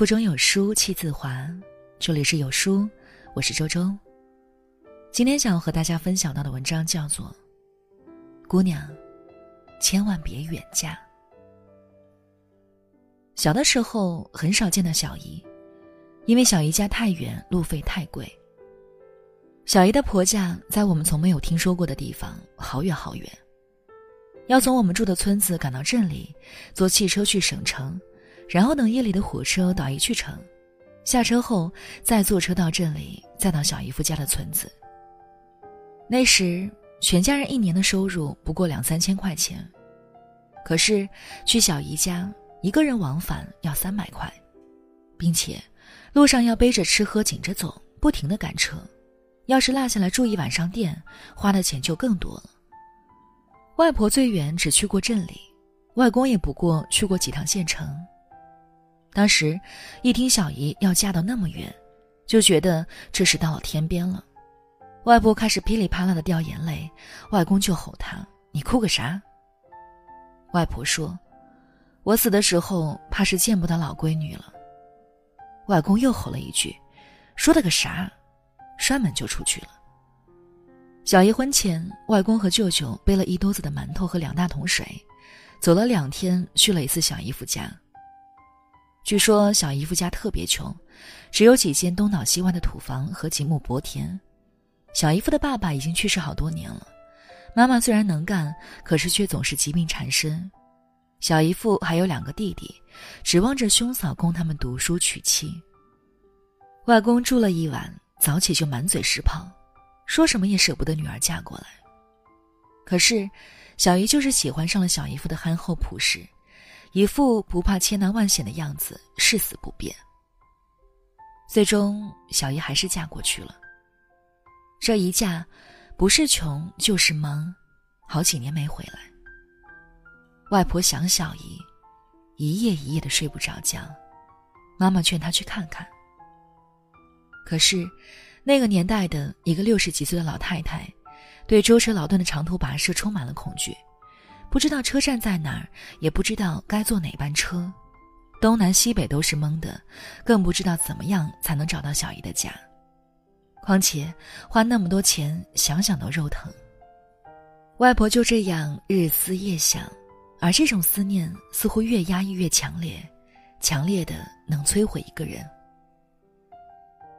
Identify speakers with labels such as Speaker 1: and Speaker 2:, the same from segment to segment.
Speaker 1: 腹中有书气自华，这里是有书，我是周周。今天想要和大家分享到的文章叫做《姑娘，千万别远嫁》。小的时候很少见到小姨，因为小姨家太远，路费太贵。小姨的婆家在我们从没有听说过的地方，好远好远。要从我们住的村子赶到镇里，坐汽车去省城。然后等夜里的火车到一去城，下车后再坐车到镇里，再到小姨夫家的村子。那时全家人一年的收入不过两三千块钱，可是去小姨家一个人往返要三百块，并且路上要背着吃喝紧着走，不停的赶车。要是落下来住一晚上店，花的钱就更多了。外婆最远只去过镇里，外公也不过去过几趟县城。当时，一听小姨要嫁到那么远，就觉得这是到了天边了。外婆开始噼里啪啦的掉眼泪，外公就吼她：“你哭个啥？”外婆说：“我死的时候怕是见不到老闺女了。”外公又吼了一句：“说的个啥？”摔门就出去了。小姨婚前，外公和舅舅背了一兜子的馒头和两大桶水，走了两天，去了一次小姨夫家。据说小姨夫家特别穷，只有几间东倒西歪的土房和几亩薄田。小姨夫的爸爸已经去世好多年了，妈妈虽然能干，可是却总是疾病缠身。小姨夫还有两个弟弟，指望着兄嫂供他们读书娶妻。外公住了一晚，早起就满嘴是泡，说什么也舍不得女儿嫁过来。可是，小姨就是喜欢上了小姨夫的憨厚朴实。一副不怕千难万险的样子，誓死不变。最终，小姨还是嫁过去了。这一嫁，不是穷就是忙，好几年没回来。外婆想小姨，一夜一夜的睡不着觉。妈妈劝她去看看。可是，那个年代的一个六十几岁的老太太，对舟车劳顿的长途跋涉充满了恐惧。不知道车站在哪儿，也不知道该坐哪班车，东南西北都是懵的，更不知道怎么样才能找到小姨的家。况且花那么多钱，想想都肉疼。外婆就这样日思夜想，而这种思念似乎越压抑越强烈，强烈的能摧毁一个人。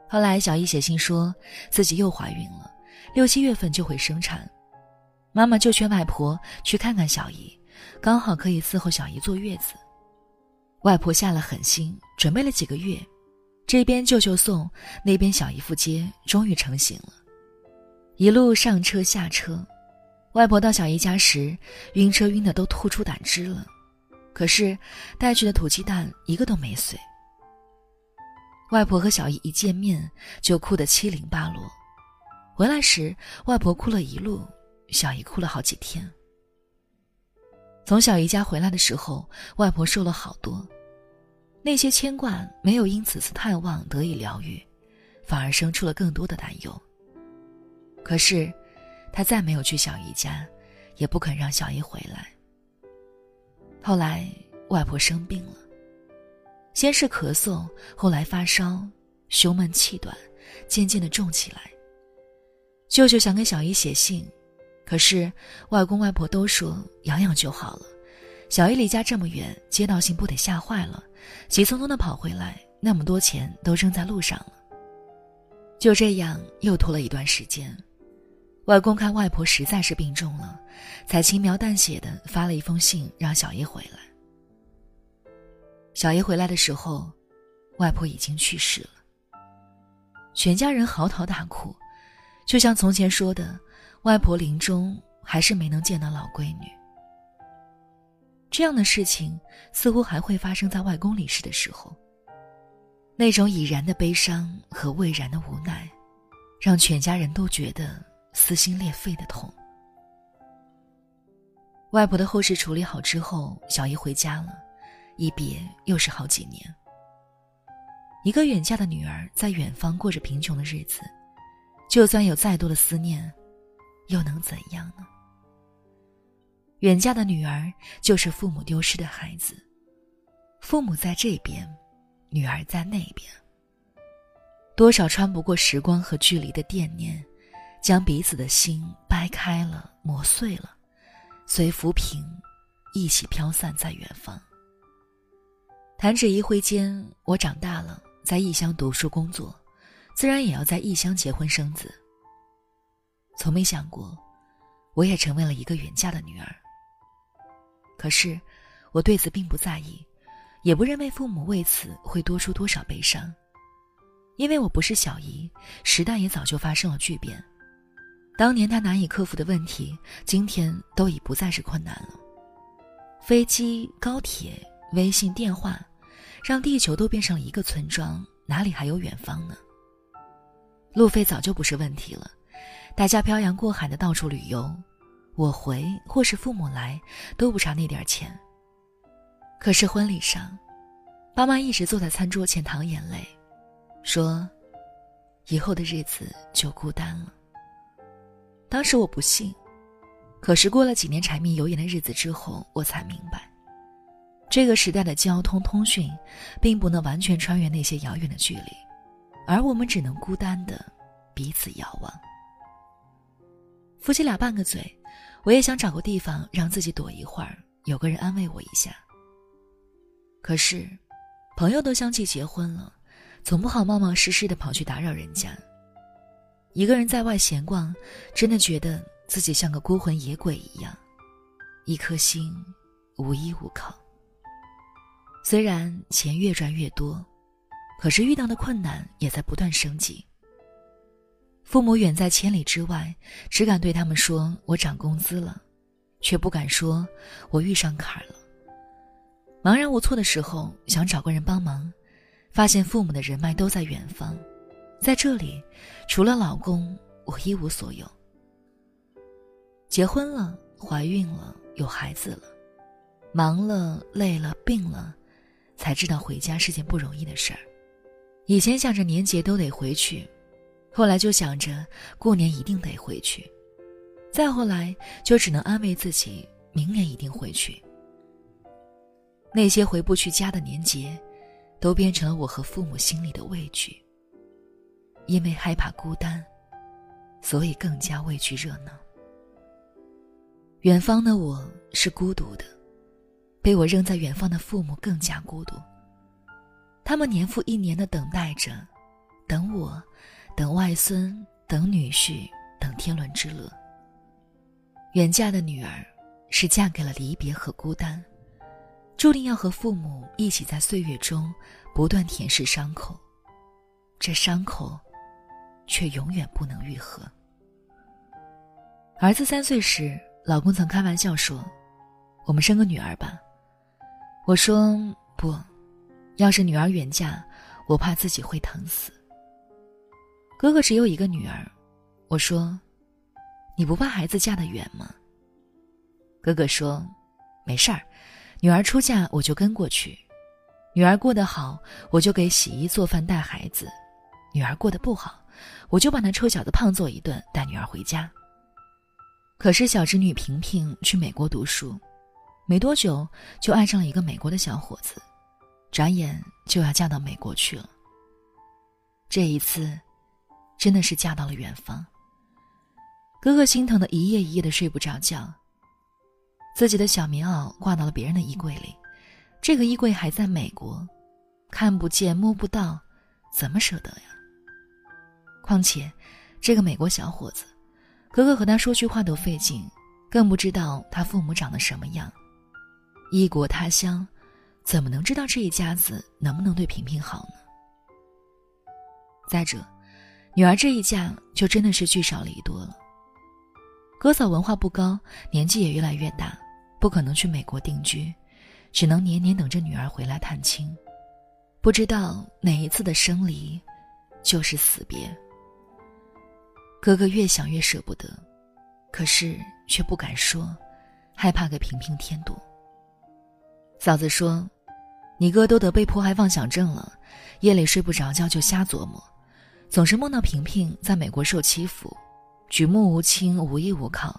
Speaker 1: 后来小姨写信说自己又怀孕了，六七月份就会生产。妈妈就劝外婆去看看小姨，刚好可以伺候小姨坐月子。外婆下了狠心，准备了几个月，这边舅舅送，那边小姨夫接，终于成型了。一路上车下车，外婆到小姨家时，晕车晕的都吐出胆汁了，可是带去的土鸡蛋一个都没碎。外婆和小姨一见面就哭得七零八落，回来时外婆哭了一路。小姨哭了好几天。从小姨家回来的时候，外婆瘦了好多，那些牵挂没有因此次探望得以疗愈，反而生出了更多的担忧。可是，她再没有去小姨家，也不肯让小姨回来。后来，外婆生病了，先是咳嗽，后来发烧，胸闷气短，渐渐的重起来。舅舅想给小姨写信。可是，外公外婆都说养养就好了。小姨离家这么远，接到信不得吓坏了，急匆匆的跑回来，那么多钱都扔在路上了。就这样又拖了一段时间，外公看外婆实在是病重了，才轻描淡写的发了一封信让小姨回来。小姨回来的时候，外婆已经去世了。全家人嚎啕大哭，就像从前说的。外婆临终还是没能见到老闺女。这样的事情似乎还会发生在外公离世的时候。那种已然的悲伤和未然的无奈，让全家人都觉得撕心裂肺的痛。外婆的后事处理好之后，小姨回家了，一别又是好几年。一个远嫁的女儿在远方过着贫穷的日子，就算有再多的思念。又能怎样呢？远嫁的女儿就是父母丢失的孩子，父母在这边，女儿在那边。多少穿不过时光和距离的惦念，将彼此的心掰开了、磨碎了，随浮萍一起飘散在远方。弹指一挥间，我长大了，在异乡读书工作，自然也要在异乡结婚生子。从没想过，我也成为了一个远嫁的女儿。可是，我对此并不在意，也不认为父母为此会多出多少悲伤，因为我不是小姨，时代也早就发生了巨变。当年他难以克服的问题，今天都已不再是困难了。飞机、高铁、微信、电话，让地球都变成了一个村庄，哪里还有远方呢？路费早就不是问题了。大家漂洋过海的到处旅游，我回或是父母来，都不差那点钱。可是婚礼上，爸妈一直坐在餐桌前淌眼泪，说：“以后的日子就孤单了。”当时我不信，可是过了几年柴米油盐的日子之后，我才明白，这个时代的交通通讯，并不能完全穿越那些遥远的距离，而我们只能孤单的彼此遥望。夫妻俩拌个嘴，我也想找个地方让自己躲一会儿，有个人安慰我一下。可是，朋友都相继结婚了，总不好冒冒失失的跑去打扰人家。一个人在外闲逛，真的觉得自己像个孤魂野鬼一样，一颗心无依无靠。虽然钱越赚越多，可是遇到的困难也在不断升级。父母远在千里之外，只敢对他们说：“我涨工资了”，却不敢说：“我遇上坎儿了。”茫然无措的时候，想找个人帮忙，发现父母的人脉都在远方，在这里，除了老公，我一无所有。结婚了，怀孕了，有孩子了，忙了，累了，病了，才知道回家是件不容易的事儿。以前想着年节都得回去。后来就想着过年一定得回去，再后来就只能安慰自己明年一定回去。那些回不去家的年节，都变成了我和父母心里的畏惧。因为害怕孤单，所以更加畏惧热闹。远方的我是孤独的，被我扔在远方的父母更加孤独。他们年复一年的等待着，等我。等外孙，等女婿，等天伦之乐。远嫁的女儿，是嫁给了离别和孤单，注定要和父母一起在岁月中不断舔舐伤口，这伤口，却永远不能愈合。儿子三岁时，老公曾开玩笑说：“我们生个女儿吧。”我说：“不，要是女儿远嫁，我怕自己会疼死。”哥哥只有一个女儿，我说：“你不怕孩子嫁得远吗？”哥哥说：“没事儿，女儿出嫁我就跟过去，女儿过得好，我就给洗衣做饭带孩子；女儿过得不好，我就把那臭小子胖揍一顿，带女儿回家。”可是小侄女萍萍去美国读书，没多久就爱上了一个美国的小伙子，转眼就要嫁到美国去了。这一次。真的是嫁到了远方。哥哥心疼的一夜一夜的睡不着觉。自己的小棉袄挂到了别人的衣柜里，这个衣柜还在美国，看不见摸不到，怎么舍得呀？况且，这个美国小伙子，哥哥和他说句话都费劲，更不知道他父母长得什么样。异国他乡，怎么能知道这一家子能不能对萍萍好呢？再者。女儿这一嫁就真的是聚少离多了。哥嫂文化不高，年纪也越来越大，不可能去美国定居，只能年年等着女儿回来探亲。不知道哪一次的生离，就是死别。哥哥越想越舍不得，可是却不敢说，害怕给平平添堵。嫂子说：“你哥都得被迫害妄想症了，夜里睡不着觉就瞎琢磨。”总是梦到萍萍在美国受欺负，举目无亲，无依无靠；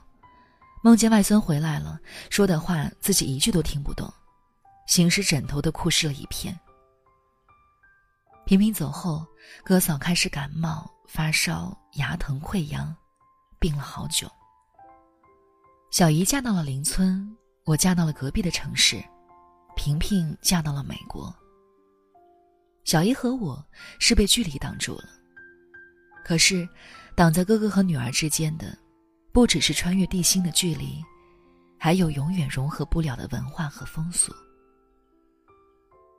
Speaker 1: 梦见外孙回来了，说的话自己一句都听不懂，醒时枕头都哭湿了一片。平平走后，哥嫂开始感冒、发烧、牙疼、溃疡，病了好久。小姨嫁到了邻村，我嫁到了隔壁的城市，平平嫁到了美国。小姨和我是被距离挡住了，可是，挡在哥哥和女儿之间的，不只是穿越地心的距离，还有永远融合不了的文化和风俗。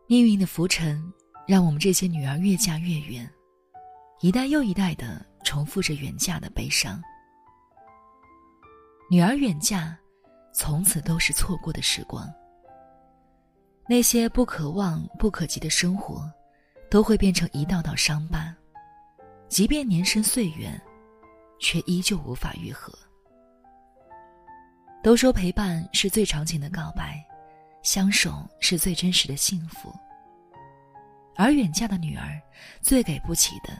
Speaker 1: 命运的浮沉，让我们这些女儿越嫁越远，一代又一代的重复着远嫁的悲伤。女儿远嫁，从此都是错过的时光。那些不可望不可及的生活。都会变成一道道伤疤，即便年深岁远，却依旧无法愈合。都说陪伴是最长情的告白，相守是最真实的幸福。而远嫁的女儿，最给不起的，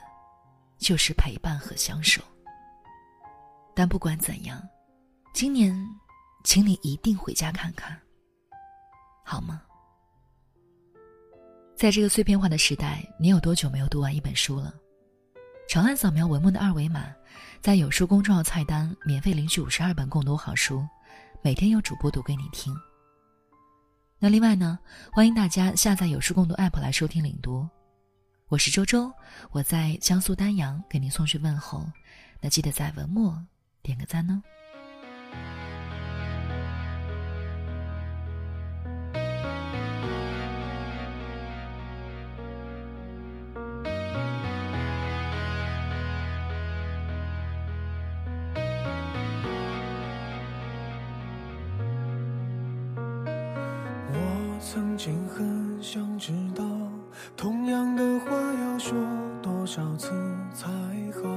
Speaker 1: 就是陪伴和相守。但不管怎样，今年，请你一定回家看看，好吗？在这个碎片化的时代，你有多久没有读完一本书了？长按扫描文末的二维码，在有书公众号菜单免费领取五十二本共读好书，每天有主播读给你听。那另外呢，欢迎大家下载有书共读 APP 来收听领读。我是周周，我在江苏丹阳给您送去问候。那记得在文末点个赞哦。
Speaker 2: 曾经很想知道，同样的话要说多少次才好？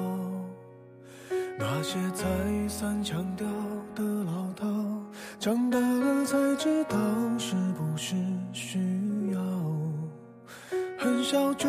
Speaker 2: 那些再三强调的老套，长大了才知道是不是需要。很少主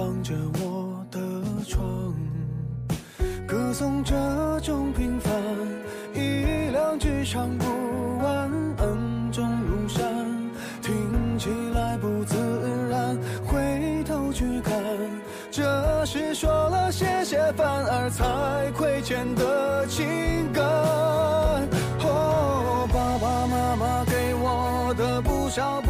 Speaker 2: 放着我的床，歌颂这种平凡，一两句唱不完，恩重如山，听起来不自然，回头去看，这是说了谢谢，反而才亏欠的情感。少不多，